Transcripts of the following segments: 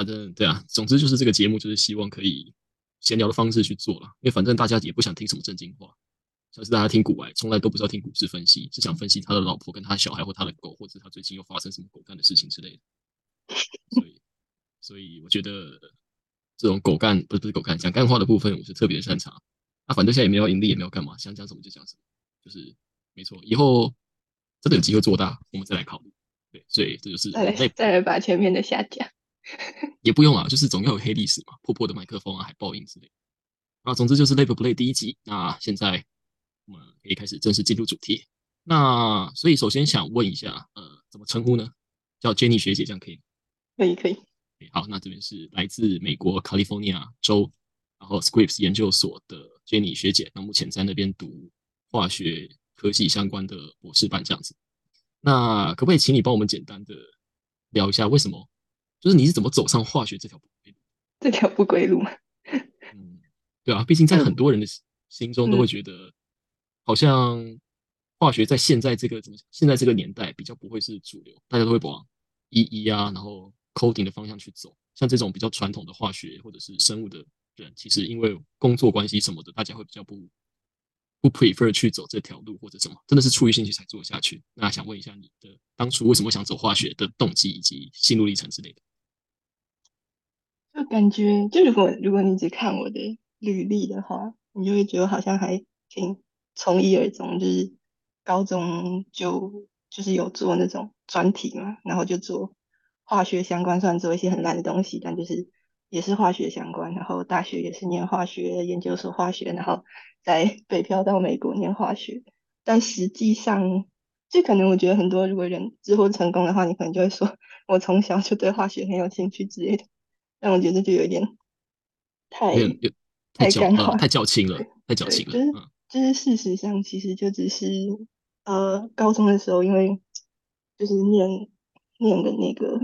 反正对啊，总之就是这个节目就是希望可以闲聊的方式去做了，因为反正大家也不想听什么正经话，像是大家听古玩，从来都不知道听股市分析，是想分析他的老婆跟他小孩或他的狗，或者他最近又发生什么狗干的事情之类的。所以，所以我觉得这种狗干不是不是狗干讲干话的部分，我是特别擅长。那反正现在也没有盈利，也没有干嘛，想讲什么就讲什么，就是没错。以后真的有机会做大，我们再来考虑。对，所以这就是再来再来把前面的下架。也不用啊，就是总要有黑历史嘛，破破的麦克风啊，海报音之类。啊，总之就是 Live Play 第一集。那现在我们可以开始正式进入主题。那所以首先想问一下，呃，怎么称呼呢？叫 Jenny 学姐，这样可以？可以，可以。好，那这边是来自美国 California 州，然后 Scripps 研究所的 Jenny 学姐。那目前在那边读化学科技相关的博士班，这样子。那可不可以请你帮我们简单的聊一下，为什么？就是你是怎么走上化学这条不归路？这条不归路对啊，毕竟在很多人的心中都会觉得，好像化学在现在这个怎么讲？现在这个年代比较不会是主流，大家都会往一一啊，然后 coding 的方向去走。像这种比较传统的化学或者是生物的人，其实因为工作关系什么的，大家会比较不不 prefer 去走这条路或者什么，真的是出于兴趣才做下去。那想问一下你的当初为什么想走化学的动机以及心路历程之类的？就感觉，就如果如果你只看我的履历的话，你就会觉得好像还挺从一而终，就是高中就就是有做那种专题嘛，然后就做化学相关，虽然做一些很烂的东西，但就是也是化学相关。然后大学也是念化学，研究所化学，然后在 北漂到美国念化学。但实际上，就可能我觉得很多如果人之后成功的话，你可能就会说 我从小就对化学很有兴趣之类的。但我觉得就有点太太干化，太较轻了，太矫情了。就是就是事实上，其实就只是呃，高中的时候，因为就是念念的那个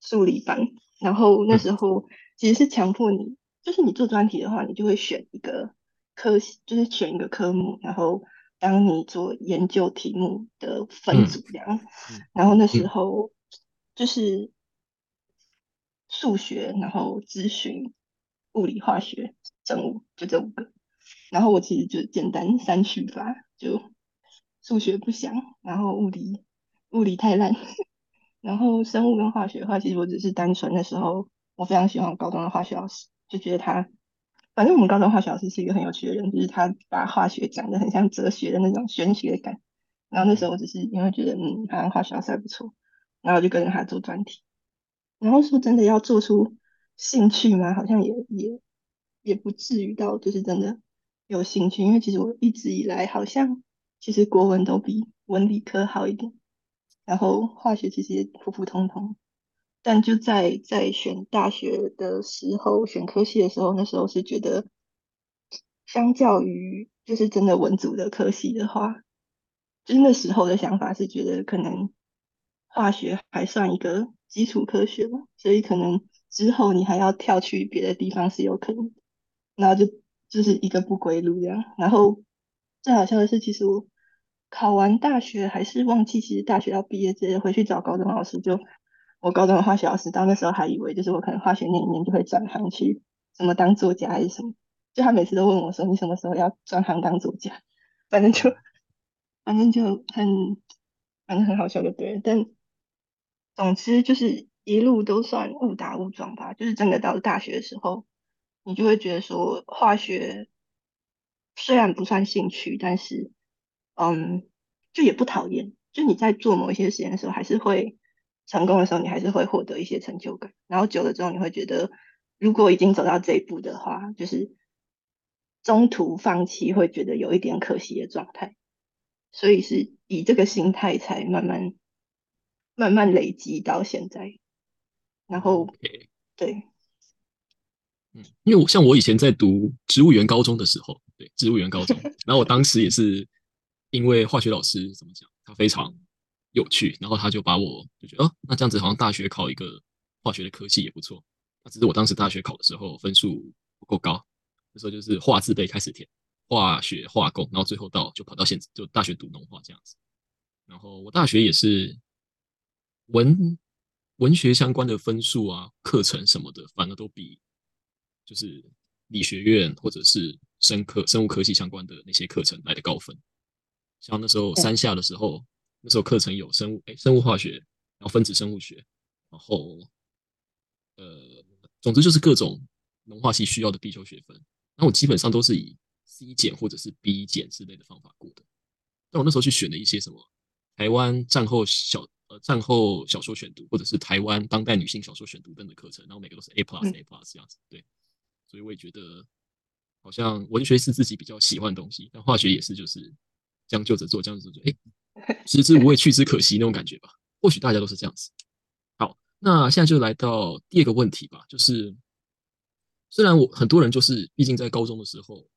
数理班，然后那时候其实是强迫你，就是你做专题的话，你就会选一个科，就是选一个科目，然后当你做研究题目的分组量，然后那时候就是。数学，然后咨询、物理、化学、生物，就这五个。然后我其实就简单三去吧，就数学不想，然后物理物理太烂，然后生物跟化学的话，其实我只是单纯的时候，我非常喜欢我高中的化学老师，就觉得他，反正我们高中化学老师是一个很有趣的人，就是他把化学讲的很像哲学的那种玄学感。然后那时候我只是因为觉得，嗯，好像化学老师还不错，然后就跟着他做专题。然后说真的要做出兴趣吗？好像也也也不至于到就是真的有兴趣，因为其实我一直以来好像其实国文都比文理科好一点，然后化学其实也普普通通。但就在在选大学的时候，选科系的时候，那时候是觉得相较于就是真的文组的科系的话，就是那时候的想法是觉得可能化学还算一个。基础科学嘛，所以可能之后你还要跳去别的地方是有可能，然后就就是一个不归路这样。然后最好笑的是，其实我考完大学还是忘记，其实大学要毕业直接回去找高中老师。就我高中的化学老师，到那时候还以为就是我可能化学那一年就会转行去什么当作家还是什么，就他每次都问我说你什么时候要转行当作家？反正就反正就很反正很好笑就对了，但。总之就是一路都算误打误撞吧，就是真的到了大学的时候，你就会觉得说化学虽然不算兴趣，但是嗯，就也不讨厌。就你在做某一些实验的时候，还是会成功的时候，你还是会获得一些成就感。然后久了之后，你会觉得如果已经走到这一步的话，就是中途放弃会觉得有一点可惜的状态。所以是以这个心态才慢慢。慢慢累积到现在，然后对，嗯，因为我像我以前在读植物园高中的时候，对植物园高中，然后我当时也是因为化学老师怎么讲，他非常有趣，然后他就把我就觉得哦，那这样子好像大学考一个化学的科系也不错。那只是我当时大学考的时候分数不够高，那时候就是化字辈开始填化学化工，然后最后到就跑到现就大学读农化这样子。然后我大学也是。文文学相关的分数啊、课程什么的，反而都比就是理学院或者是生科、生物科技相关的那些课程来的高分。像那时候三下的时候，那时候课程有生物、哎，生物化学，然后分子生物学，然后呃，总之就是各种农化系需要的必修学分。那我基本上都是以 C 减或者是 B 减之类的方法过的。但我那时候去选了一些什么台湾战后小呃战后小说选读，或者是台湾当代女性小说选读等的课程，然后每个都是 A plus A plus 这样子。对，所以我也觉得好像文学是自己比较喜欢的东西，但化学也是就是将就着做，将就着做，哎，食之无味，去之可惜那种感觉吧。或许大家都是这样子。好，那现在就来到第二个问题吧，就是。虽然我很多人就是，毕竟在高中的时候、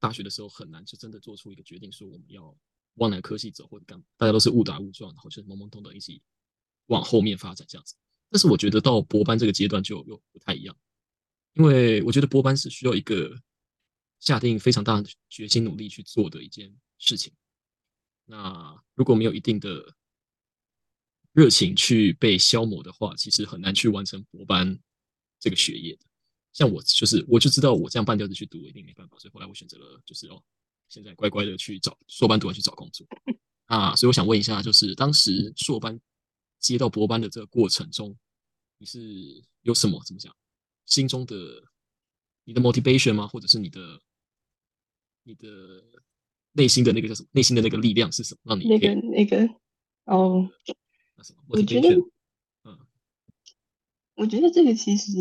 大学的时候很难就真的做出一个决定，说我们要往哪个科系走或者干嘛，大家都是误打误撞，然后就是懵懵懂懂一起往后面发展这样子。但是我觉得到博班这个阶段就又不太一样，因为我觉得博班是需要一个下定非常大的决心努力去做的一件事情。那如果没有一定的热情去被消磨的话，其实很难去完成博班这个学业的。像我就是，我就知道我这样半吊子去读，我一定没办法，所以后来我选择了，就是哦，现在乖乖的去找硕班读完去找工作啊。所以我想问一下，就是当时硕班接到博班的这个过程中，你是有什么怎么讲，心中的你的 motivation 吗？或者是你的你的内心的那个叫什么？内心的那个力量是什么？让你那个那个哦，那什么？我觉得，嗯，我觉得这个其实。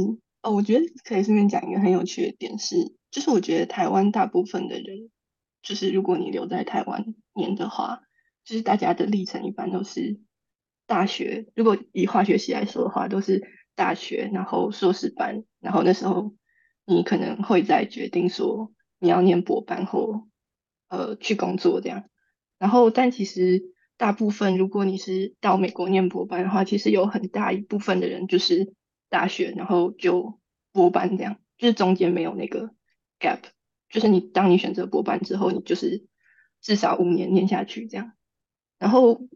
哦，我觉得可以顺便讲一个很有趣的点是，就是我觉得台湾大部分的人，就是如果你留在台湾念的话，就是大家的历程一般都是大学，如果以化学系来说的话，都是大学，然后硕士班，然后那时候你可能会在决定说你要念博班或呃去工作这样，然后但其实大部分如果你是到美国念博班的话，其实有很大一部分的人就是。大学，然后就博班这样，就是中间没有那个 gap，就是你当你选择博班之后，你就是至少五年念下去这样。然后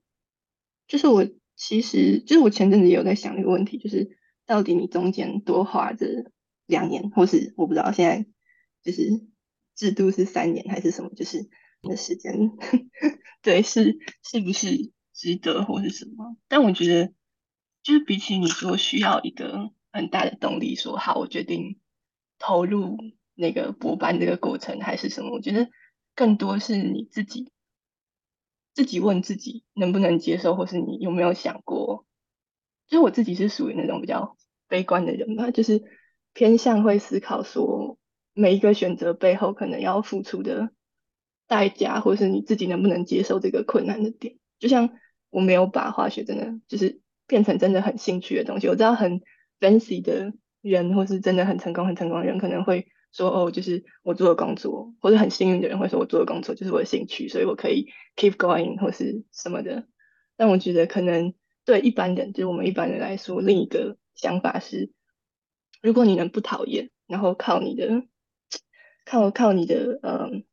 就是我其实就是我前阵子也有在想一个问题，就是到底你中间多花这两年，或是我不知道现在就是制度是三年还是什么，就是的时间，对，是是不是值得或是什么？但我觉得。就是比起你说需要一个很大的动力，说好我决定投入那个博班这个过程还是什么，我觉得更多是你自己自己问自己能不能接受，或是你有没有想过？就是我自己是属于那种比较悲观的人吧，就是偏向会思考说每一个选择背后可能要付出的代价，或是你自己能不能接受这个困难的点。就像我没有把化学真的就是。变成真的很兴趣的东西。我知道很 fancy 的人，或是真的很成功、很成功的人，可能会说：“哦，就是我做的工作，或者很幸运的人会说，我做的工作就是我的兴趣，所以我可以 keep going 或是什么的。”但我觉得，可能对一般人，就是我们一般人来说，另一个想法是：如果你能不讨厌，然后靠你的、靠靠你的，嗯，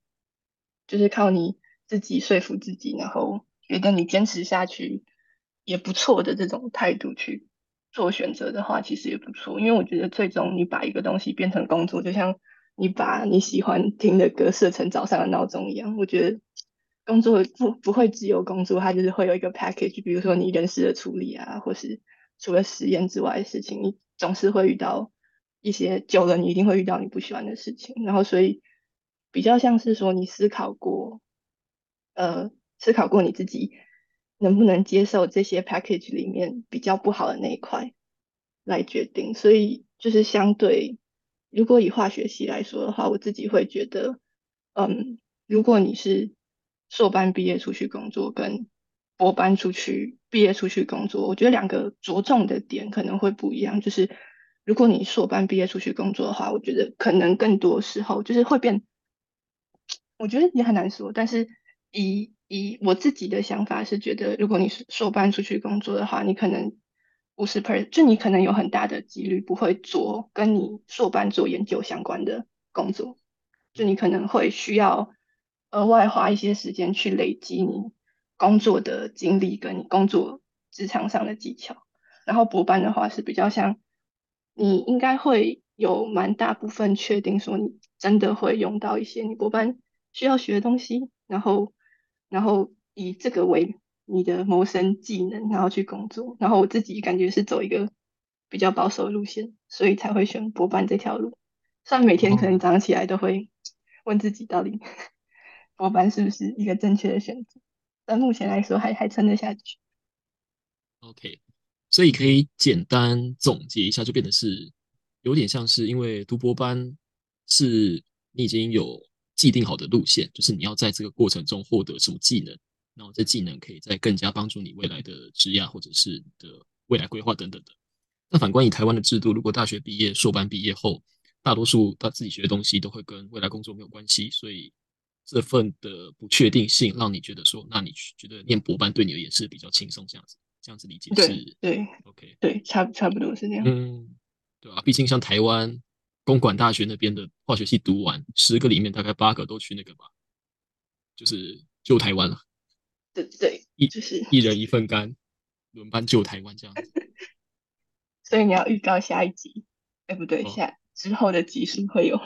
就是靠你自己说服自己，然后觉得你坚持下去。也不错的这种态度去做选择的话，其实也不错。因为我觉得最终你把一个东西变成工作，就像你把你喜欢听的歌设成早上的闹钟一样。我觉得工作不不会只有工作，它就是会有一个 package。比如说你人事的处理啊，或是除了实验之外的事情，你总是会遇到一些久了，你一定会遇到你不喜欢的事情。然后所以比较像是说你思考过，呃，思考过你自己。能不能接受这些 package 里面比较不好的那一块来决定？所以就是相对，如果以化学系来说的话，我自己会觉得，嗯，如果你是硕班毕业出去工作，跟博班出去毕业出去工作，我觉得两个着重的点可能会不一样。就是如果你硕班毕业出去工作的话，我觉得可能更多时候就是会变，我觉得也很难说，但是以以我自己的想法是觉得，如果你是硕班出去工作的话，你可能五十 per，就你可能有很大的几率不会做跟你硕班做研究相关的工作，就你可能会需要额外花一些时间去累积你工作的经历跟你工作职场上的技巧。然后博班的话是比较像，你应该会有蛮大部分确定说你真的会用到一些你博班需要学的东西，然后然后以这个为你的谋生技能，然后去工作。然后我自己感觉是走一个比较保守的路线，所以才会选博班这条路。虽然每天可能早上起来都会 问自己到底 博班是不是一个正确的选择，但目前来说还还撑得下去。OK，所以可以简单总结一下，就变得是有点像是因为读博班是你已经有既定好的路线，就是你要在这个过程中获得什么技能，然后这技能可以再更加帮助你未来的职业或者是的未来规划等等的。那反观以台湾的制度，如果大学毕业、硕班毕业后，大多数他自己学的东西都会跟未来工作没有关系，所以这份的不确定性让你觉得说，那你觉得念博班对你而言是比较轻松这样子。这样子理解是，对，OK，对，差差不多是这样。嗯，对啊，毕竟像台湾公管大学那边的化学系读完，十个里面大概八个都去那个吧，就是救台湾了。对对，一就是一人一份干，轮班救台湾这样子。所以你要预告下一集，哎，不对，下之后的集数会有。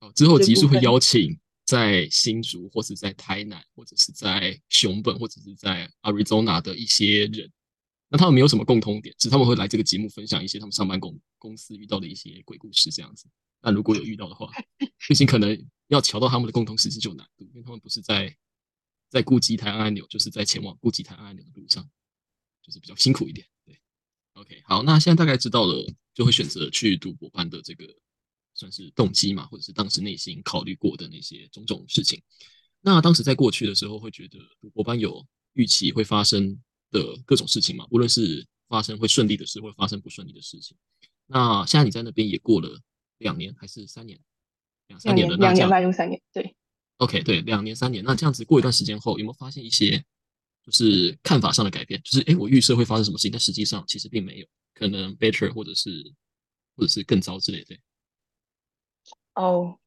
哦，之后集数会邀请。在新竹，或者在台南，或者是在熊本，或者是在 Arizona 的一些人，那他们没有什么共通点，只是他们会来这个节目分享一些他们上班公公司遇到的一些鬼故事这样子。那如果有遇到的话，毕竟可能要瞧到他们的共同时期就有难度，因为他们不是在在顾机台按按钮，就是在前往顾机台按按钮的路上，就是比较辛苦一点。对，OK，好，那现在大概知道了，就会选择去读博班的这个。算是动机嘛，或者是当时内心考虑过的那些种种事情。那当时在过去的时候，会觉得博班有预期会发生的各种事情嘛？无论是发生会顺利的事，或发生不顺利的事情。那现在你在那边也过了两年还是三年？两三年了，两年迈入三年，对。OK，对，两年三年。那这样子过一段时间后，有没有发现一些就是看法上的改变？就是哎，我预设会发生什么事情，但实际上其实并没有，可能 better 或者是或者是更糟之类的。哦，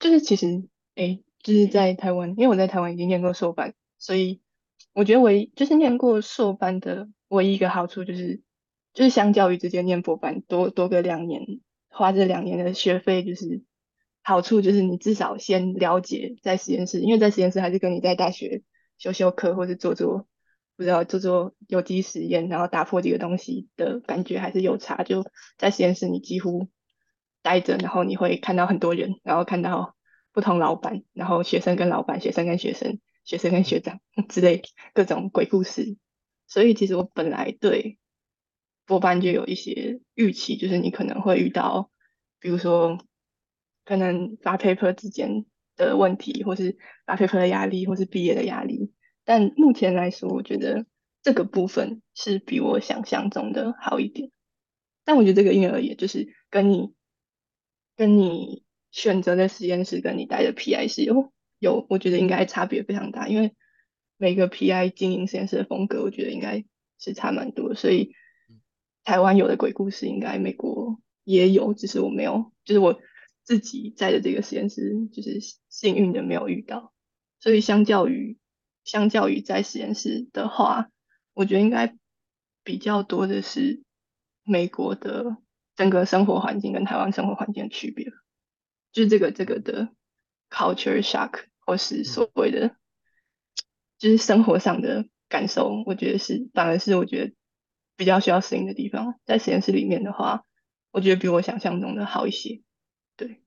就是其实，哎，就是在台湾，因为我在台湾已经念过硕班，所以我觉得唯一就是念过硕班的唯一一个好处就是，就是相较于直接念博班多多个两年，花这两年的学费，就是好处就是你至少先了解在实验室，因为在实验室还是跟你在大学修修课或者做做不知道做做有机实验，然后打破这个东西的感觉还是有差。就在实验室，你几乎。待着，然后你会看到很多人，然后看到不同老板，然后学生跟老板，学生跟学生，学生跟学长 之类各种鬼故事。所以其实我本来对博班就有一些预期，就是你可能会遇到，比如说可能发 paper 之间的问题，或是发 paper 的压力，或是毕业的压力。但目前来说，我觉得这个部分是比我想象中的好一点。但我觉得这个因人而异，就是跟你。跟你选择的实验室跟你带的 PI 是有有，我觉得应该差别非常大，因为每个 PI 经营实验室的风格，我觉得应该是差蛮多，所以台湾有的鬼故事，应该美国也有，只是我没有，就是我自己在的这个实验室，就是幸运的没有遇到，所以相较于相较于在实验室的话，我觉得应该比较多的是美国的。整个生活环境跟台湾生活环境的区别，就是这个这个的 culture shock 或是所谓的，就是生活上的感受，我觉得是反而是我觉得比较需要适应的地方。在实验室里面的话，我觉得比我想象中的好一些。对，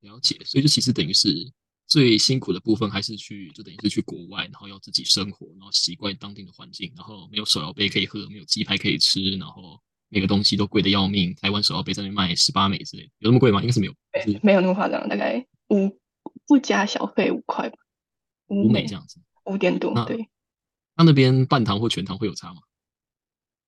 了解。所以就其实等于是最辛苦的部分，还是去就等于是去国外，然后要自己生活，然后习惯当地的环境，然后没有手摇杯可以喝，没有鸡排可以吃，然后。每个东西都贵的要命，台湾手摇杯在那卖十八美之类，有那么贵吗？应该是没有，没有那么夸张，大概五不加小费五块吧，五美这样子，五点多。对，那那边半糖或全糖会有差吗？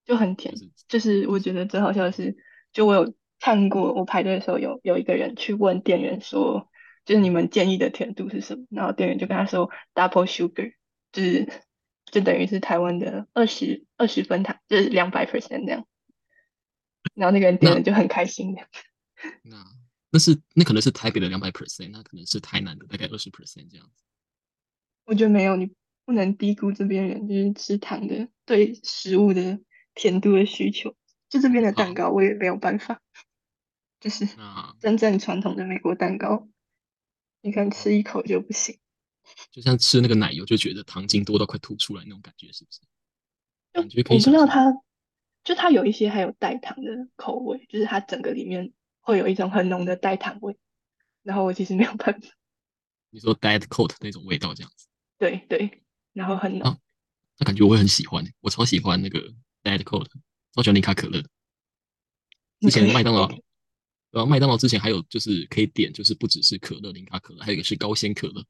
就很甜，就是我觉得最好笑的是，就我有看过，我排队的时候有有一个人去问店员说，就是你们建议的甜度是什么？然后店员就跟他说 double sugar，就是就等于是台湾的二十二十分糖，就是两百 percent 那样。然后那个人点了就很开心的。那那是那可能是台北的两百 percent，那可能是台南的大概二十 percent 这样子。我觉得没有，你不能低估这边人就是吃糖的对食物的甜度的需求。就这边的蛋糕，我也没有办法，就是真正传统的美国蛋糕，你看吃一口就不行，就像吃那个奶油，就觉得糖精多到快吐出来那种感觉，是不是？感觉可以。我不知道它，就它有一些还有代糖的口味，就是它整个里面会有一种很浓的代糖味，然后我其实没有办法。你说 diet coat 那种味道这样子？对对，然后很浓，那感觉我会很喜欢，我超喜欢那个 diet coat。超喜欢零卡可乐。之前麦当劳，然后麦当劳之前还有就是可以点，就是不只是可乐零卡可乐，还有一个是高纤可乐。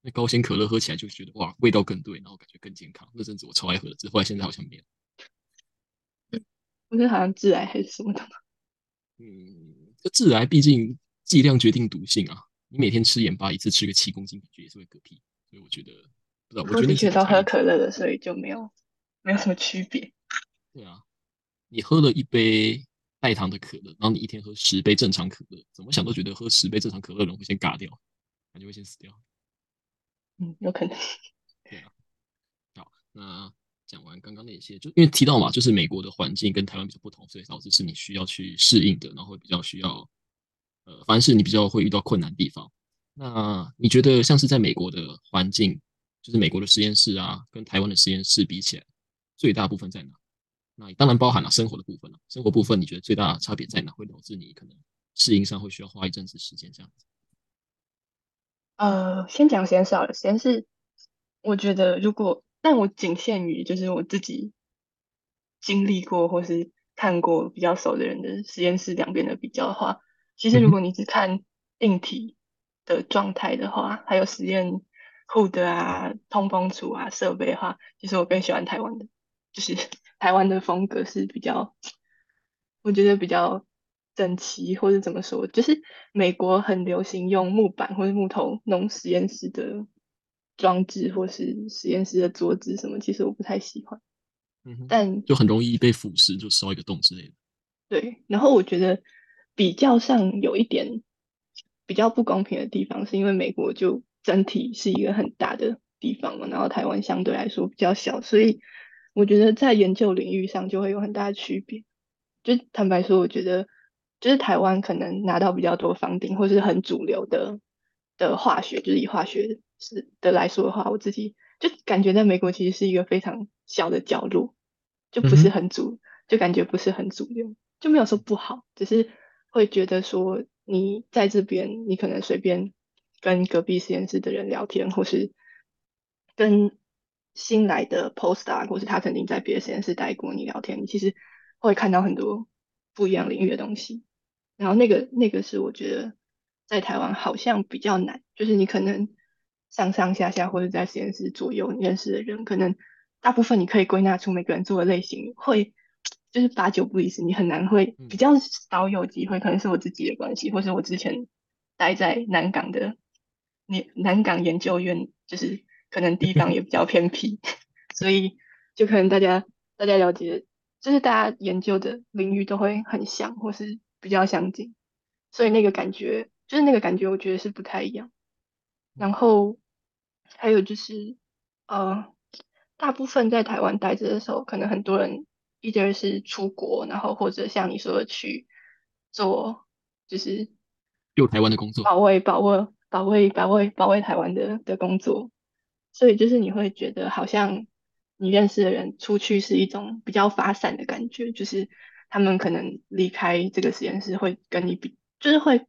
那高纤可乐喝起来就觉得哇，味道更对，然后感觉更健康。那阵子我超爱喝的，只后来现在好像没有。我觉得好像致癌还是什么的。嗯，这致癌毕竟剂量决定毒性啊。你每天吃盐巴一次吃个七公斤，感觉也是会嗝屁。所以我觉得，不知道，我觉得你都喝可乐的，所以就没有没有什么区别。对啊。你喝了一杯代糖的可乐，然后你一天喝十杯正常可乐，怎么想都觉得喝十杯正常可乐的人会先嘎掉，感觉会先死掉。嗯，有可能。对啊。好，那讲完刚刚那些，就因为提到嘛，就是美国的环境跟台湾比较不同，所以导致是你需要去适应的，然后比较需要，呃，凡是你比较会遇到困难地方。那你觉得像是在美国的环境，就是美国的实验室啊，跟台湾的实验室比起来，最大部分在哪？那当然包含了生活的部分了。生活部分，你觉得最大的差别在哪？会导致你可能适应上会需要花一阵子时间这样子？呃，先讲实验室好了。实验室，我觉得如果，但我仅限于就是我自己经历过或是看过比较熟的人的实验室两边的比较的话，其实如果你只看硬体的状态的话，还有实验库的啊、通风处啊、设备的话，其实我更喜欢台湾的，就是。台湾的风格是比较，我觉得比较整齐，或者怎么说，就是美国很流行用木板或者木头弄实验室的装置，或是实验室的桌子什么，其实我不太喜欢。嗯，但就很容易被腐蚀，就烧一个洞之类的。对，然后我觉得比较上有一点比较不公平的地方，是因为美国就整体是一个很大的地方嘛，然后台湾相对来说比较小，所以。我觉得在研究领域上就会有很大的区别。就坦白说，我觉得就是台湾可能拿到比较多房顶，或是很主流的的化学，就是以化学是的来说的话，我自己就感觉在美国其实是一个非常小的角落，就不是很主，就感觉不是很主流，就没有说不好，只是会觉得说你在这边，你可能随便跟隔壁实验室的人聊天，或是跟。新来的 postdoc，或是他曾经在别的实验室待过，你聊天，你其实会看到很多不一样领域的东西。然后那个那个是我觉得在台湾好像比较难，就是你可能上上下下或者在实验室左右你认识的人，可能大部分你可以归纳出每个人做的类型，会就是八九不离十，你很难会比较少有机会，可能是我自己的关系，或是我之前待在南港的南南港研究院，就是。可能地方也比较偏僻，所以就可能大家大家了解，就是大家研究的领域都会很像，或是比较相近，所以那个感觉就是那个感觉，我觉得是不太一样。然后还有就是，呃，大部分在台湾待着的时候，可能很多人一直是出国，然后或者像你说的去做，就是有台湾的工作，保卫保卫保卫保卫保卫台湾的的工作。所以就是你会觉得好像你认识的人出去是一种比较发散的感觉，就是他们可能离开这个实验室会跟你比，就是会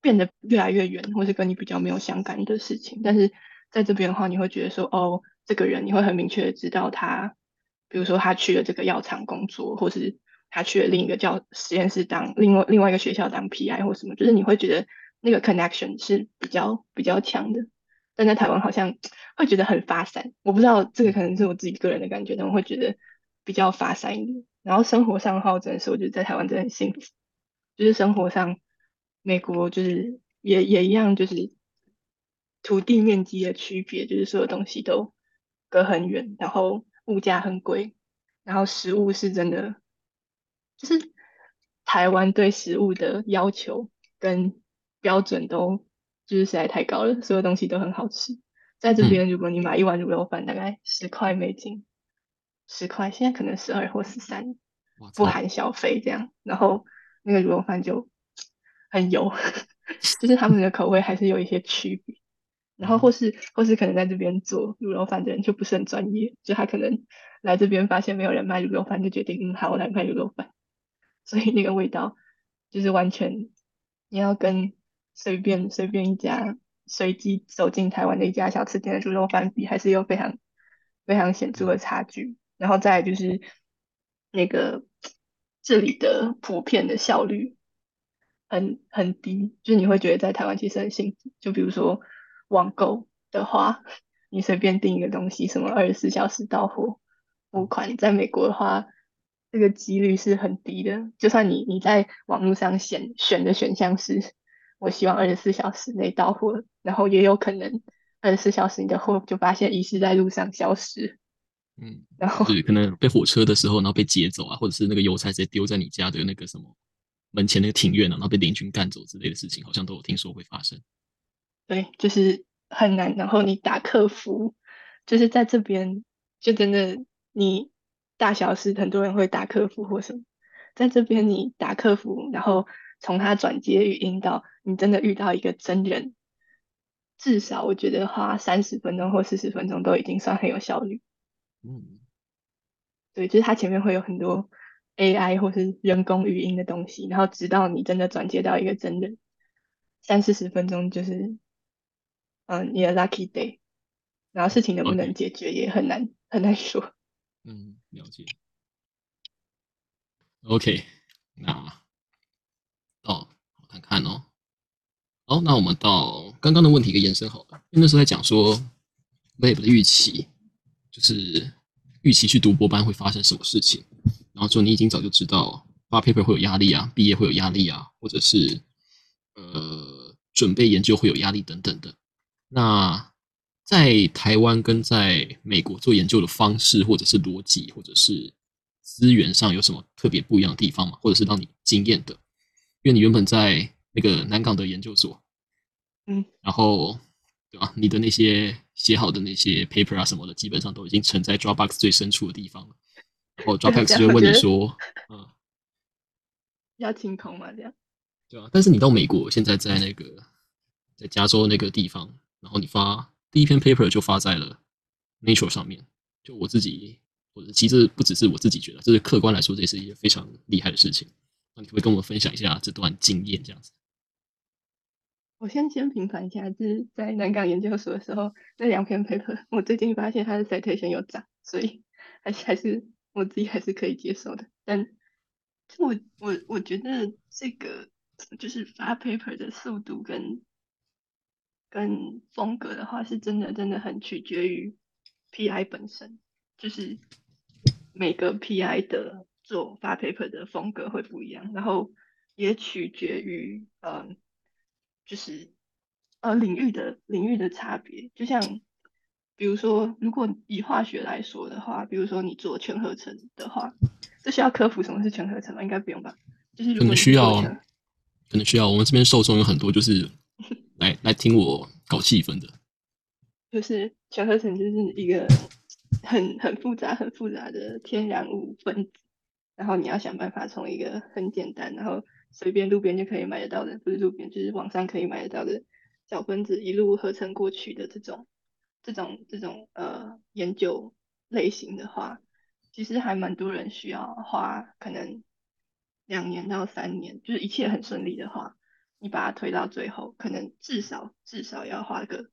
变得越来越远，或是跟你比较没有相干的事情。但是在这边的话，你会觉得说，哦，这个人你会很明确的知道他，比如说他去了这个药厂工作，或是他去了另一个叫实验室当另外另外一个学校当 PI 或什么，就是你会觉得那个 connection 是比较比较强的。但在台湾好像会觉得很发散，我不知道这个可能是我自己个人的感觉，但我会觉得比较发散一点。然后生活上的话，我真的是我觉得在台湾真的很幸福，就是生活上美国就是也也一样，就是土地面积的区别，就是所有东西都隔很远，然后物价很贵，然后食物是真的，就是台湾对食物的要求跟标准都。就是实在太高了，所有东西都很好吃。在这边，如果你买一碗卤肉饭，大概十块美金，十块，现在可能十二或十三，不含小费这样。然后那个卤肉饭就很油，就是他们的口味还是有一些区别。然后或是或是可能在这边做卤肉饭的人就不是很专业，就他可能来这边发现没有人卖卤肉饭，就决定嗯好，我来卖卤肉饭。所以那个味道就是完全你要跟随便随便一家随机走进台湾的一家小吃店的卤肉饭比，还是有非常非常显著的差距。然后再来就是那个 这里的普遍的效率很很低，就是你会觉得在台湾其实很幸福。就比如说网购的话，你随便订一个东西，什么二十四小时到货付款，在美国的话，这个几率是很低的。就算你你在网络上选选的选项是，我希望二十四小时内到货，然后也有可能二十四小时你的货就发现遗失在路上消失，嗯，然后就是可能被火车的时候，然后被劫走啊，或者是那个邮差直接丢在你家的那个什么门前那个庭院啊，然后被邻居干走之类的事情，好像都有听说会发生。对，就是很难。然后你打客服，就是在这边就真的你大小事很多人会打客服或什么，在这边你打客服，然后从他转接语音到你真的遇到一个真人，至少我觉得花三十分钟或四十分钟都已经算很有效率。嗯，对，就是他前面会有很多 AI 或是人工语音的东西，然后直到你真的转接到一个真人，三四十分钟就是嗯你的 lucky day，然后事情能不能解决也很难很难说。嗯，了解。OK，那哦，我看看哦。好，那我们到刚刚的问题一个延伸好了，因为那时候在讲说 Lab 的预期，就是预期去读博班会发生什么事情，然后说你已经早就知道发 paper 会有压力啊，毕业会有压力啊，或者是呃准备研究会有压力等等的。那在台湾跟在美国做研究的方式，或者是逻辑，或者是资源上有什么特别不一样的地方吗？或者是让你惊艳的？因为你原本在那个南港的研究所，嗯，然后对吧？你的那些写好的那些 paper 啊什么的，基本上都已经存在 Dropbox 最深处的地方了。然后这样 Dropbox 就会问你说，嗯，要清空嘛，这样。对啊，但是你到美国，现在在那个在加州那个地方，然后你发第一篇 paper 就发在了 Nature 上面。就我自己，或者其实不只是我自己觉得，这是客观来说，这也是一件非常厉害的事情。那你可不可以跟我们分享一下这段经验？这样子，我先先评判一下，就是在南港研究所的时候，那两篇 paper，我最近发现它的 citation 有涨，所以还是还是我自己还是可以接受的。但就我我我觉得这个就是发 paper 的速度跟跟风格的话，是真的真的很取决于 PI 本身，就是每个 PI 的做发 paper 的风格会不一样，然后也取决于嗯。就是呃领域的领域的差别，就像比如说，如果以化学来说的话，比如说你做全合成的话，这需要科普什么是全合成吗？应该不用吧？就是可能需要，可能需要。我们这边受众有很多，就是 来来听我搞气氛的。就是全合成就是一个很很复杂很复杂的天然物分子，然后你要想办法从一个很简单，然后随便路边就可以买得到的，不是路边就是网上可以买得到的小分子一路合成过去的这种这种这种呃研究类型的话，其实还蛮多人需要花可能两年到三年，就是一切很顺利的话，你把它推到最后，可能至少至少要花个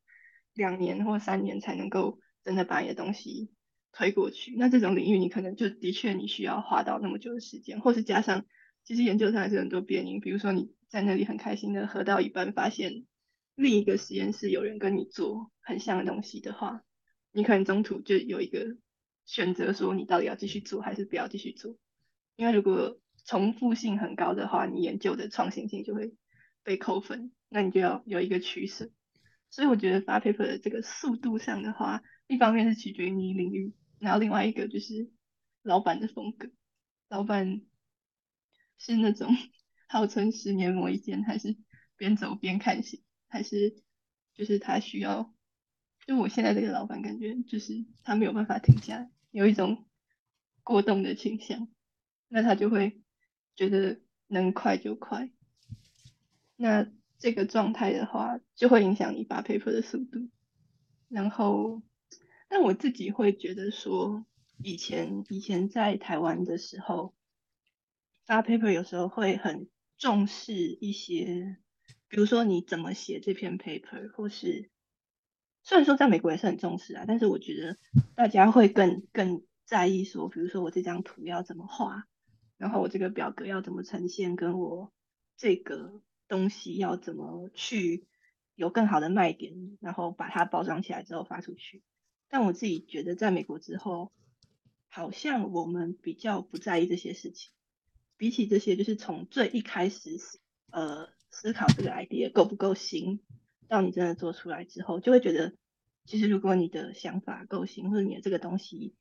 两年或三年才能够真的把你的东西推过去。那这种领域，你可能就的确你需要花到那么久的时间，或是加上其实研究上还是很多变因，比如说你在那里很开心的喝到一半，发现另一个实验室有人跟你做很像的东西的话，你可能中途就有一个选择，说你到底要继续做还是不要继续做。因为如果重复性很高的话，你研究的创新性就会被扣分，那你就要有一个取舍。所以我觉得发 paper 的这个速度上的话，一方面是取决于你领域，然后另外一个就是老板的风格。老板是那种 号称十年磨一剑，还是边走边看戏，还是就是他需要？就我现在这个老板感觉就是他没有办法停下，有一种过动的倾向，那他就会觉得能快就快。那这个状态的话，就会影响你发 paper 的速度。然后，但我自己会觉得说，以前以前在台湾的时候，发 paper 有时候会很重视一些，比如说你怎么写这篇 paper，或是虽然说在美国也是很重视啊，但是我觉得大家会更更在意说，比如说我这张图要怎么画，然后我这个表格要怎么呈现，跟我这个东西要怎么去。有更好的卖点，然后把它包装起来之后发出去。但我自己觉得，在美国之后，好像我们比较不在意这些事情。比起这些，就是从最一开始，呃，思考这个 idea 够不够新，到你真的做出来之后，就会觉得，其实如果你的想法够新，或者你的这个东西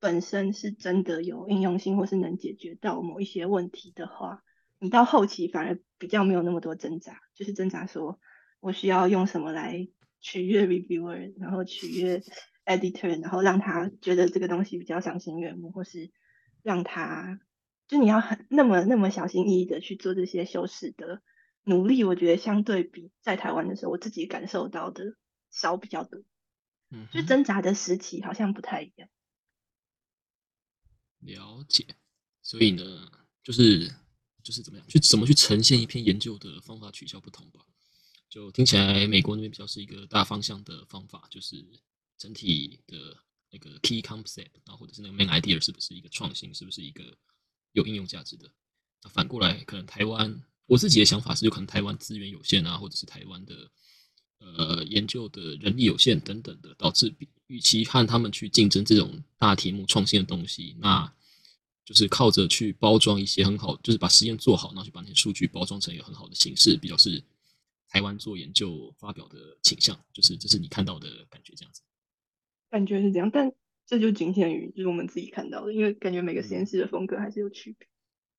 本身是真的有应用性，或是能解决到某一些问题的话，你到后期反而比较没有那么多挣扎，就是挣扎说。我需要用什么来取悦 reviewer，然后取悦 editor，然后让他觉得这个东西比较赏心悦目，或是让他就你要很那么那么小心翼翼的去做这些修饰的努力，我觉得相对比在台湾的时候，我自己感受到的少比较多。嗯，就挣扎的时期好像不太一样。了解，所以呢，就是就是怎么样去怎么去呈现一篇研究的方法取消不同吧。就听起来，美国那边比较是一个大方向的方法，就是整体的那个 key concept，然后或者是那个 main idea 是不是一个创新，是不是一个有应用价值的？那反过来，可能台湾，我自己的想法是，有可能台湾资源有限啊，或者是台湾的呃研究的人力有限等等的，导致与其和他们去竞争这种大题目创新的东西，那就是靠着去包装一些很好，就是把实验做好，然后去把那些数据包装成一个很好的形式，比较是。台湾做研究发表的倾向，就是这是你看到的感觉这样子。感觉是这样，但这就仅限于就是我们自己看到的，因为感觉每个实验室的风格还是有区别。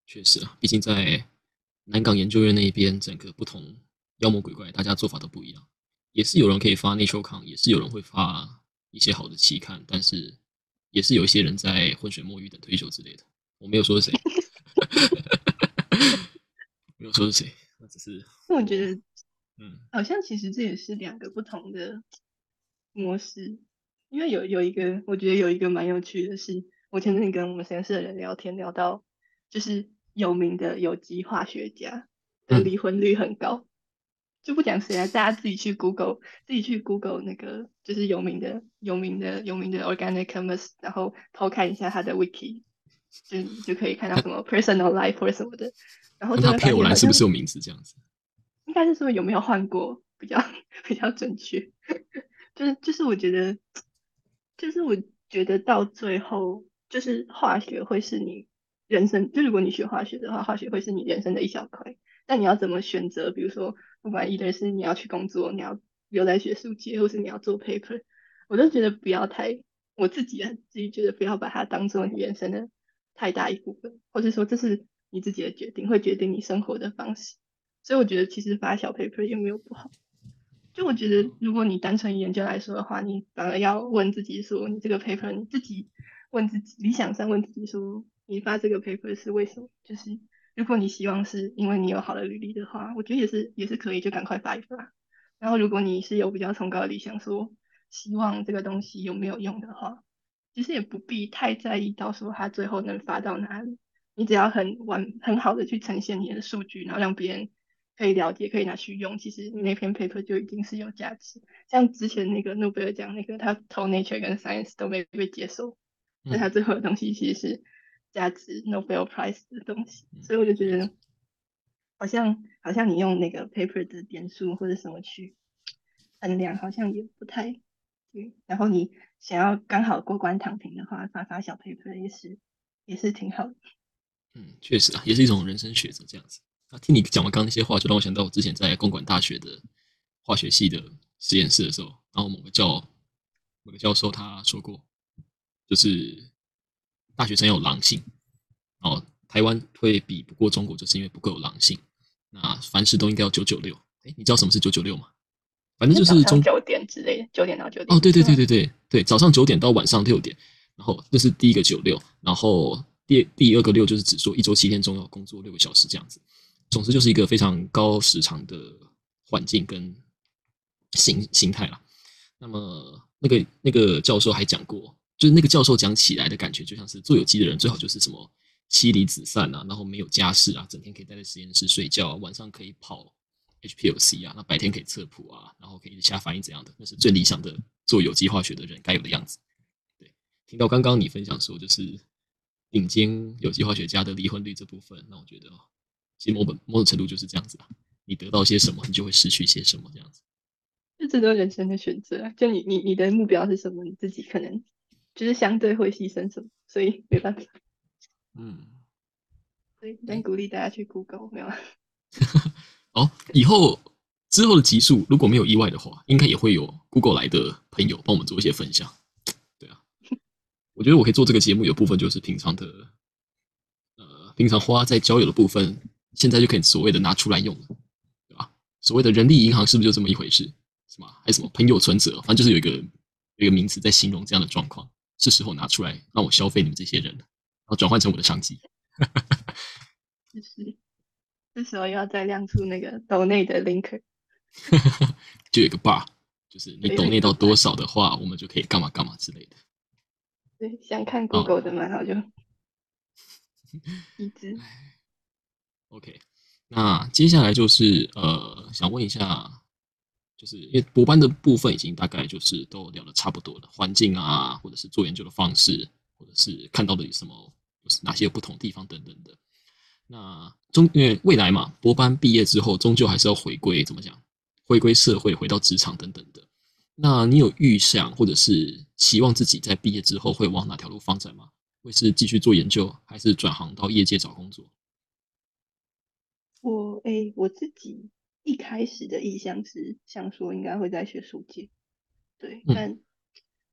确实啊，毕竟在南港研究院那一边，整个不同妖魔鬼怪，大家做法都不一样。也是有人可以发 Nature Con，也是有人会发一些好的期刊，但是也是有一些人在浑水摸鱼等退休之类的。我没有说是谁，没有说是谁，那只是。那我觉得。嗯，好像其实这也是两个不同的模式，因为有有一个，我觉得有一个蛮有趣的是，我前阵跟我们实验室的人聊天，聊到就是有名的有机化学家的离婚率很高，就不讲谁了，大家自己去 Google，自己去 Google 那个就是有名的、有名的、有名的 Organic Chemist，然后偷看一下他的 Wiki，就就可以看到什么 Personal Life 或者什么的，然后他配偶栏是不是有名字这样子？应该是说有没有换过比较比较准确，就是就是我觉得，就是我觉得到最后，就是化学会是你人生，就如果你学化学的话，化学会是你人生的一小块。但你要怎么选择？比如说，不管一的是你要去工作，你要留在学术界，或是你要做 paper，我都觉得不要太，我自己啊自己觉得不要把它当做你人生的太大一部分，或是说这是你自己的决定，会决定你生活的方式。所以我觉得其实发小 paper 也没有不好。就我觉得，如果你单纯研究来说的话，你反而要问自己说，你这个 paper 你自己问自己，理想上问自己说，你发这个 paper 是为什么？就是如果你希望是因为你有好的履历的话，我觉得也是也是可以，就赶快发一发。然后如果你是有比较崇高的理想，说希望这个东西有没有用的话，其实也不必太在意到时候它最后能发到哪里。你只要很完很好的去呈现你的数据，然后让别人。可以了解，可以拿去用。其实你那篇 paper 就已经是有价值。像之前那个诺贝尔奖，那个他投 Nature 跟 Science 都没被接受，那他最后的东西其实是价值 Nobel Prize 的东西。所以我就觉得，好像好像你用那个 paper 的点数或者什么去衡量，好像也不太对。然后你想要刚好过关躺平的话，发发小 paper 也是也是挺好的。嗯，确实啊，也是一种人生选择这样子。听你讲完刚那些话，就让我想到我之前在公馆大学的化学系的实验室的时候，然后某个教某个教授他说过，就是大学生有狼性，哦台湾会比不过中国，就是因为不够有狼性。那凡事都应该要九九六。哎，你知道什么是九九六吗？反正就是中九点之类的，九点到九点。哦，对对对对对对，早上九点到晚上六点。然后这是第一个九六，然后第第二个六就是指说一周七天中要工作六个小时这样子。总之就是一个非常高时长的环境跟形形态啦。那么那个那个教授还讲过，就是那个教授讲起来的感觉，就像是做有机的人最好就是什么妻离子散啊，然后没有家室啊，整天可以待在实验室睡觉啊，晚上可以跑 HPLC 啊，那白天可以测谱啊，然后可以下反应怎样的，那是最理想的做有机化学的人该有的样子。对，听到刚刚你分享说就是顶尖有机化学家的离婚率这部分，那我觉得。其实某本某种程度就是这样子吧，你得到些什么，你就会失去些什么，这样子。就这都人生的选择，就你你你的目标是什么，你自己可能就是相对会牺牲什么，所以没办法。嗯。所以，但鼓励大家去 Google 没有？哦，以后之后的集数如果没有意外的话，应该也会有 Google 来的朋友帮我们做一些分享。对啊，我觉得我可以做这个节目，有部分就是平常的，呃，平常花在交友的部分。现在就可以所谓的拿出来用了，对吧？所谓的人力银行是不是就这么一回事？是吗？还是什么朋友存折？反正就是有一个有一个名词在形容这样的状况，是时候拿出来让我消费你们这些人然后转换成我的商机。就是，这时候要再亮出那个抖内的 link，就有一个 bar，就是你抖内到多少的话，我们就可以干嘛干嘛之类的。对，想看 Google 的嘛，然后就 一直。OK，那接下来就是呃，想问一下，就是因为博班的部分已经大概就是都聊的差不多了，环境啊，或者是做研究的方式，或者是看到的有什么，是哪些不同地方等等的。那终因为未来嘛，博班毕业之后，终究还是要回归怎么讲？回归社会，回到职场等等的。那你有预想或者是期望自己在毕业之后会往哪条路发展吗？会是继续做研究，还是转行到业界找工作？我哎，我自己一开始的意向是想说应该会在学术界，对，但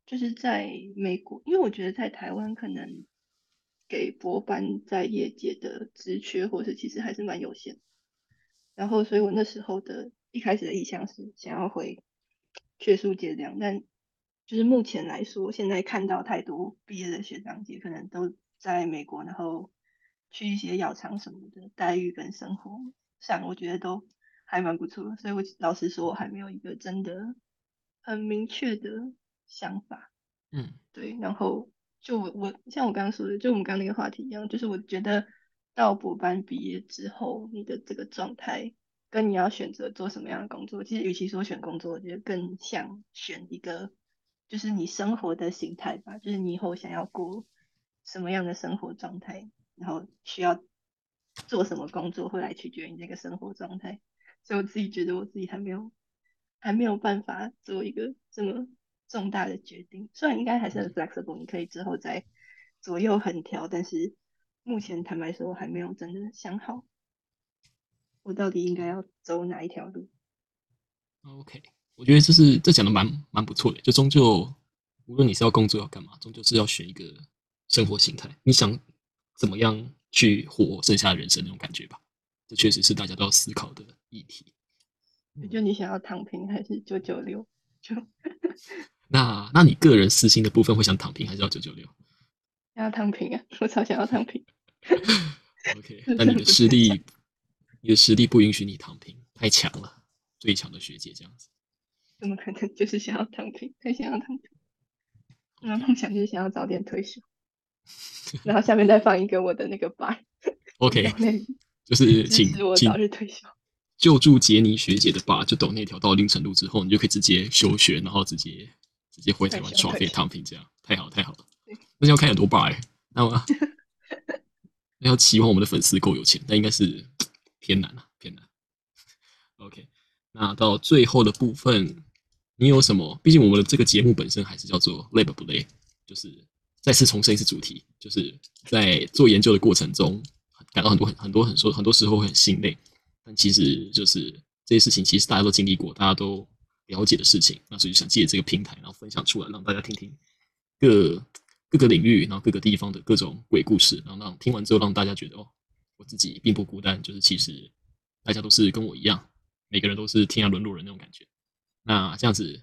就是在美国，因为我觉得在台湾可能给博班在业界的职缺，或是其实还是蛮有限。然后，所以我那时候的一开始的意向是想要回学术界这样，但就是目前来说，现在看到太多毕业的学长姐可能都在美国，然后。去一些药厂什么的待遇跟生活上，我觉得都还蛮不错的，所以我老实说，我还没有一个真的很明确的想法。嗯，对。然后就我我像我刚刚说的，就我们刚刚那个话题一样，就是我觉得到博班毕业之后，你的这个状态跟你要选择做什么样的工作，其实与其说选工作，我觉得更像选一个就是你生活的形态吧，就是你以后想要过什么样的生活状态。然后需要做什么工作，会来取决于你这个生活状态。所以我自己觉得，我自己还没有还没有办法做一个这么重大的决定。虽然应该还是很 flexible，你可以之后再左右横调，但是目前坦白说，我还没有真的想好我到底应该要走哪一条路。OK，我觉得这是这讲的蛮蛮不错的。就终究，无论你是要工作要干嘛，终究是要选一个生活形态。你想。怎么样去活剩下的人生那种感觉吧，这确实是大家都要思考的议题。就你想要躺平还是九九六？就 那那你个人私心的部分会想躺平还是要九九六？要躺平啊！我超想要躺平。OK，那你的实力，你的实力不允许你躺平，太强了，最强的学姐这样子。怎么可能？就是想要躺平，太想要躺平。我的梦想就是想要早点退休。然后下面再放一个我的那个板，OK，就是 请我早日退休，救助杰尼学姐的爸，就等那条到凌晨路之后，你就可以直接休学，然后直接直接回台湾耍废躺平，这样太好太好了。那要看有多爸哎，那么 那要期望我们的粉丝够有钱，那应该是偏难啊，偏难。OK，那到最后的部分，你有什么？毕竟我们的这个节目本身还是叫做累不累，就是。再次重申一次主题，就是在做研究的过程中，感到很多很很多很说很多时候会很心累，但其实就是这些事情，其实大家都经历过，大家都了解的事情。那所以就想借这个平台，然后分享出来，让大家听听各各个领域，然后各个地方的各种鬼故事，然后让听完之后让大家觉得哦，我自己并不孤单，就是其实大家都是跟我一样，每个人都是天涯沦落人那种感觉。那这样子，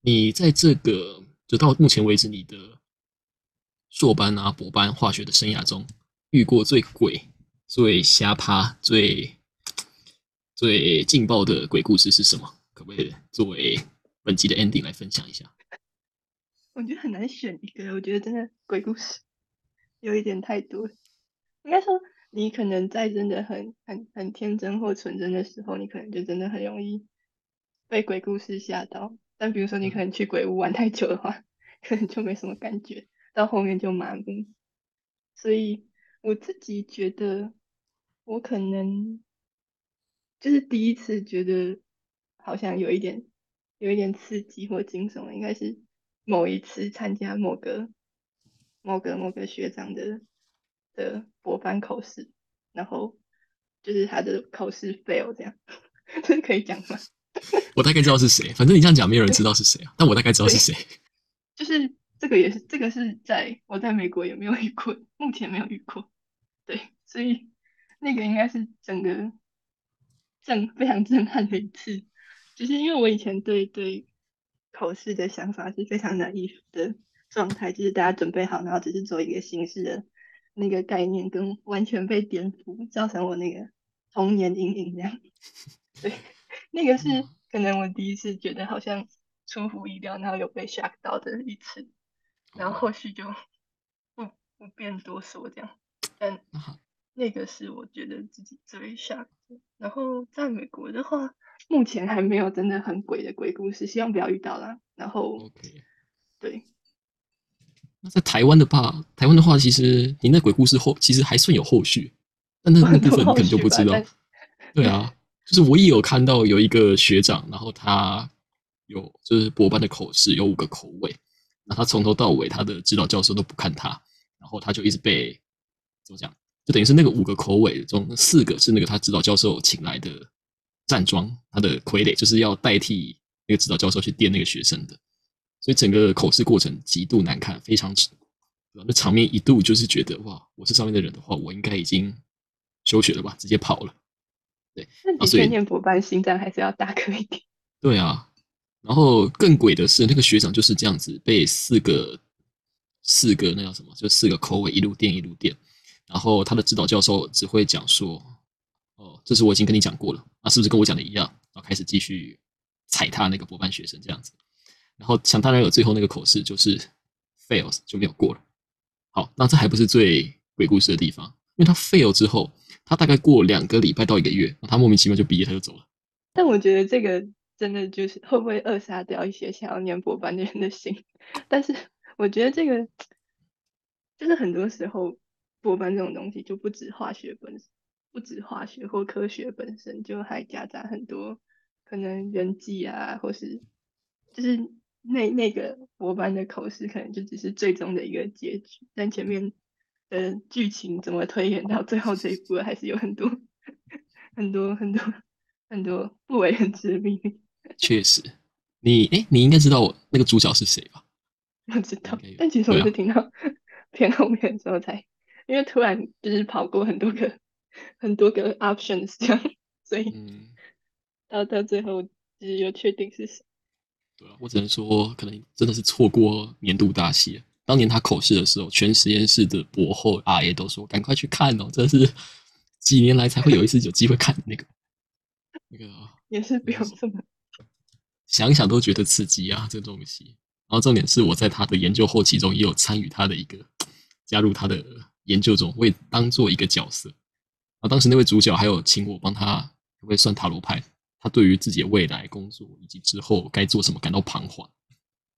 你在这个就到目前为止，你的硕班啊、博班化学的生涯中遇过最鬼、最瞎趴、最最劲爆的鬼故事是什么？可不可以作为本集的 ending 来分享一下？我觉得很难选一个，我觉得真的鬼故事有一点太多。应该说，你可能在真的很很很天真或纯真的时候，你可能就真的很容易被鬼故事吓到。但比如说，你可能去鬼屋玩太久的话，可能就没什么感觉，到后面就麻木。所以我自己觉得，我可能。就是第一次觉得好像有一点有一点刺激或惊悚，应该是某一次参加某个某个某个学长的的博班考试，然后就是他的考试 fail 这样，这可以讲吗？我大概知道是谁，反正你这样讲没有人知道是谁啊，但我大概知道是谁。就是这个也是这个是在我在美国也没有遇过，目前没有遇过，对，所以那个应该是整个。震非常震撼的一次，就是因为我以前对对口试的想法是非常难以的状态，就是大家准备好，然后只是做一个形式的那个概念，跟完全被颠覆，造成我那个童年阴影这样。对，那个是可能我第一次觉得好像出乎意料，然后有被 shock 到的一次，然后后续就不不便多说这样，但。那个是我觉得自己最吓的。然后在美国的话，目前还没有真的很鬼的鬼故事，希望不要遇到啦。然后，OK，对。那在台湾的话，台湾的话，其实你那鬼故事后其实还算有后续，但那那部分你可能就不知道。对啊，就是我也有看到有一个学长，然后他有就是博班的口试有五个口味，那他从头到尾他的指导教授都不看他，然后他就一直被怎么讲？就等于是那个五个口尾中，四个是那个他指导教授请来的站桩，他的傀儡就是要代替那个指导教授去电那个学生的，所以整个口试过程极度难看，非常那场面一度就是觉得哇，我是上面的人的话，我应该已经休学了吧，直接跑了。对，那所以念博班心脏还是要大颗一点。对啊，然后更鬼的是那个学长就是这样子被四个四个那叫什么，就四个口尾一路电一路电。然后他的指导教授只会讲说：“哦，这是我已经跟你讲过了，那是不是跟我讲的一样？”然后开始继续踩踏那个博班学生这样子。然后想当然有最后那个口试就是 fails 就没有过了。好，那这还不是最鬼故事的地方，因为他 fail 之后，他大概过两个礼拜到一个月，他莫名其妙就毕业，他就走了。但我觉得这个真的就是会不会扼杀掉一些想要念博班的人的心？但是我觉得这个就是很多时候。博班这种东西就不止化学本身，不止化学或科学本身，就还夹杂很多可能人际啊，或是就是那那个博班的口试，可能就只是最终的一个结局，但前面的剧情怎么推演到最后这一步，还是有很多 很多很多很多不为人知的秘密。确实，你哎，你应该知道我那个主角是谁吧？我知道，但其实我是听到 片后面的时候才。因为突然就是跑过很多个很多个 options 这样，所以 到到最后就是又确定是谁。对啊，我只能说可能真的是错过年度大戏。当年他口试的时候，全实验室的博后阿爷都说：“赶快去看哦，这是几年来才会有一次有机会看那个那个。” 也是不用这么想想都觉得刺激啊，这个东西。然后重点是我在他的研究后期中也有参与他的一个加入他的。研究中，我也当做一个角色。啊，当时那位主角还有请我帮他会算塔罗牌，他对于自己的未来工作以及之后该做什么感到彷徨。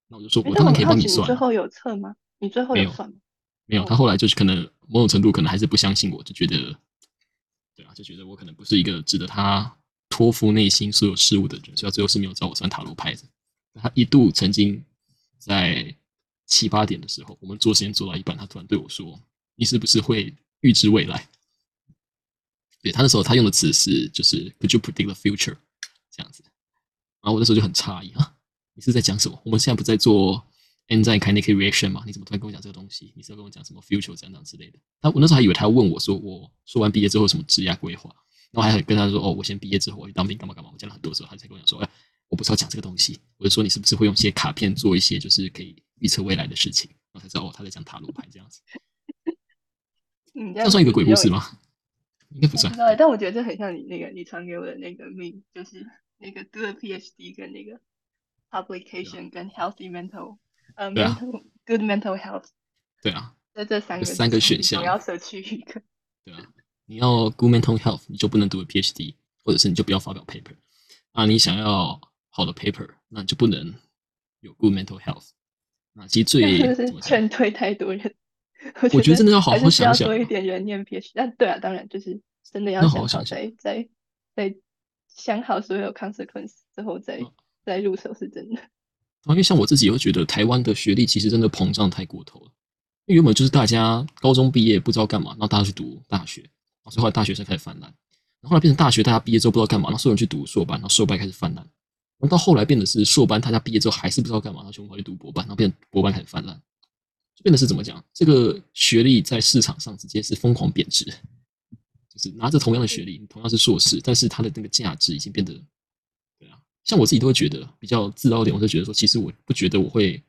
那我就说，我当然可以帮你算。最后有测吗？你最后有算吗？没有，他后来就是可能某种程度可能还是不相信我，就觉得，对啊，就觉得我可能不是一个值得他托付内心所有事物的人，所以他最后是没有找我算塔罗牌的。他一度曾经在七八点的时候，我们做实验做到一半，他突然对我说。你是不是会预知未来？对他那时候他用的词是就是 Could you predict the future 这样子？然后我那时候就很诧异啊，你是在讲什么？我们现在不在做 enzyme kinetic reaction 吗？你怎么突然跟我讲这个东西？你是要跟我讲什么 future 这样这样之类的？他我那时候还以为他要问我说，我说完毕业之后什么职业规划？然后还跟他说哦，我先毕业之后我去当兵干嘛干嘛？我讲了很多时候，他才跟我讲说，哎，我不是要讲这个东西，我就说你是不是会用一些卡片做一些就是可以预测未来的事情？然后才知道哦他在讲塔罗牌这样子。嗯，这算一个鬼故事吗？应该不算。但我觉得这很像你那个你传给我的那个命，就是那个 do a PhD 跟那个 publication 跟 healthy mental 呃 mental good mental health。对啊。这这三个三个选项，我要舍去一个。对啊，你要 good mental health，你就不能读 PhD，或者是你就不要发表 paper。那你想要好的 paper，那你就不能有 good mental health。那其实最劝退太多人。我觉得真的要好好想想，多一点人念 PhD。但对啊，当然就是真的要好好想想，再再想好所有 consequence 之后再再入手是真的。因为像我自己又觉得台湾的学历其实真的膨胀太过头了。因为原本就是大家高中毕业不知道干嘛，然后大家去读大学，所以后来大学才开始泛滥。然后来变成大学，大家毕业之后不知道干嘛，然后所有人去读硕班，然后硕班开始泛滥。然后到后来变得是硕班，大家毕业之后还是不知道干嘛，然后全部跑去读博班，然后变成博班开始泛滥，就变的是怎么讲？这个学历在市场上直接是疯狂贬值，就是拿着同样的学历，同样是硕士，但是它的那个价值已经变得，对啊，像我自己都会觉得比较自傲一点，我就觉得说，其实我不觉得我会。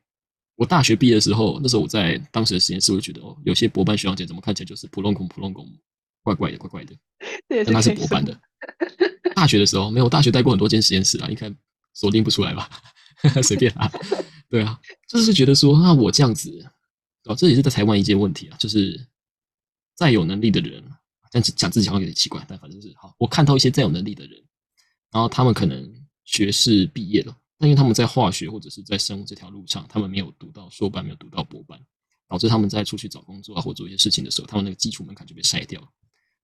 我大学毕业的时候，那时候我在当时的实验室，我就觉得哦，有些博班学长姐怎么看起来就是普通工、普通工，怪怪的，怪怪的。但他是博班的。大学的时候没有，大学待过很多间实验室啊，应该锁定不出来吧？随便啊，对啊，就是觉得说，那我这样子，哦，这也是在台湾一件问题啊，就是再有能力的人，但是讲自己好像有点奇怪，但反正是好，我看到一些再有能力的人，然后他们可能学士毕业了。但因为他们在化学或者是在生物这条路上，他们没有读到硕班，没有读到博班，导致他们在出去找工作啊或做一些事情的时候，他们那个基础门槛就被筛掉了。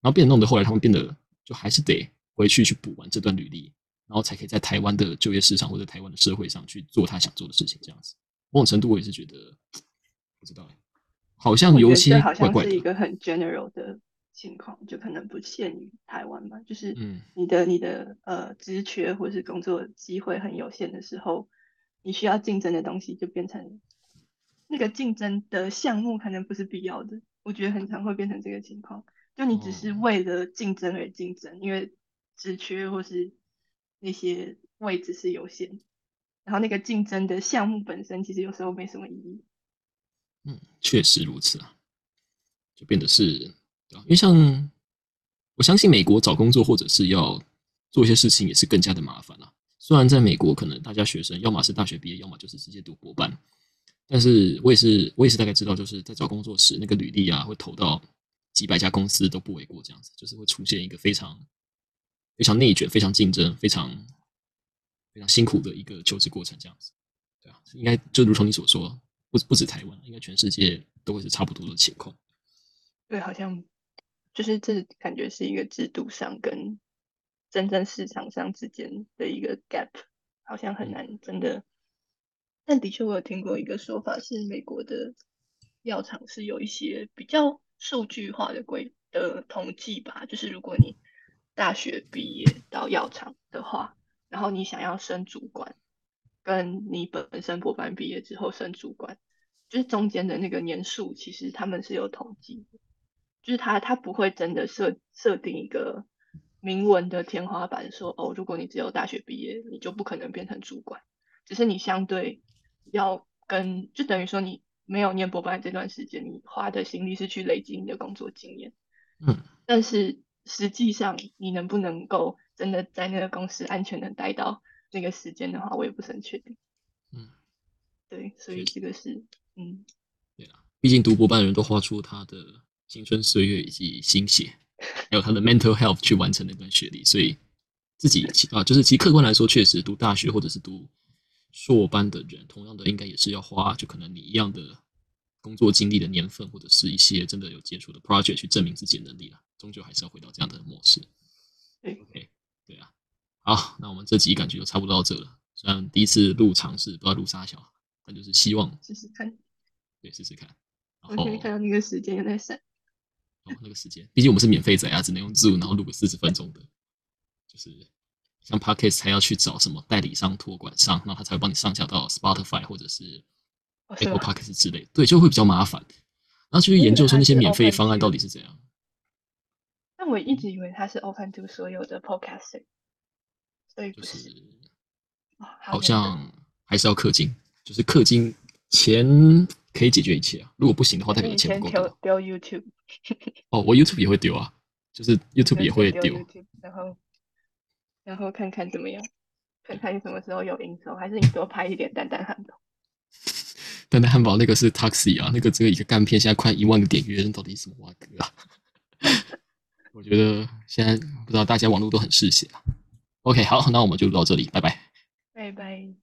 然后变得弄得后来他们变得就还是得回去去补完这段履历，然后才可以在台湾的就业市场或者台湾的社会上去做他想做的事情。这样子，某种程度我也是觉得不知道哎，好像有些怪怪的。是一个很 general 的。情况就可能不限于台湾吧，就是你的你的呃职缺或是工作机会很有限的时候，你需要竞争的东西就变成那个竞争的项目可能不是必要的，我觉得很常会变成这个情况，就你只是为了竞争而竞争，因为职缺或是那些位置是有限，然后那个竞争的项目本身其实有时候没什么意义。嗯，确实如此啊，就变得是。因为像我相信美国找工作或者是要做一些事情也是更加的麻烦啊。虽然在美国可能大家学生要么是大学毕业，要么就是直接读博班，但是我也是我也是大概知道，就是在找工作时那个履历啊会投到几百家公司都不为过，这样子就是会出现一个非常非常内卷、非常竞争、非常非常辛苦的一个求职过程，这样子。对啊，应该就如同你所说，不不止台湾，应该全世界都会是差不多的情况。对，好像。就是这感觉是一个制度上跟真正市场上之间的一个 gap，好像很难真的。但的确，我有听过一个说法，是美国的药厂是有一些比较数据化的规的统计吧。就是如果你大学毕业到药厂的话，然后你想要升主管，跟你本身博班毕业之后升主管，就是中间的那个年数，其实他们是有统计的。就是他，他不会真的设设定一个明文的天花板，说哦，如果你只有大学毕业，你就不可能变成主管。只是你相对要跟，就等于说你没有念博班这段时间，你花的心力是去累积你的工作经验。嗯。但是实际上，你能不能够真的在那个公司安全的待到那个时间的话，我也不是很确定。嗯。对，所以这个是，嗯。对啊，毕竟读博班的人都花出他的。青春岁月以及心血，还有他的 mental health 去完成那段学历，所以自己啊，就是其实客观来说，确实读大学或者是读硕班的人，同样的应该也是要花就可能你一样的工作经历的年份，或者是一些真的有接触的 project 去证明自己的能力了。终究还是要回到这样的模式。OK，对啊。好，那我们这集感觉就差不多到这了。虽然第一次录尝试，不知道录啥小，但就是希望试试看。对，试试看。我可以看到那个时间有在闪。哦，那个时间，毕竟我们是免费仔啊，只能用 Zoom，然后录个四十分钟的，就是像 Podcast 还要去找什么代理商、托管商，然后他才会帮你上架到 Spotify 或者是 Apple Podcast 之类，对，就会比较麻烦。然后去研究说那些免费方案到底是怎样。但我一直以为它是 Open to 所有的 Podcast，所以就是好像还是要氪金，就是氪金钱可以解决一切啊。如果不行的话，代表以你钱前不够多。丢丢 YouTube，哦，我 YouTube 也会丢啊，就是 YouTube 也会丢然后然后看看怎么样，看看你什么时候有营收，还是你多拍一点蛋蛋汉堡。蛋蛋汉堡那个是 Taxi 啊，那个这个一个干片现在快一万个点阅，那到底是什么蛙哥啊？我觉得现在不知道大家网络都很嗜血啊。ok 好那我们就到这里拜拜。拜拜。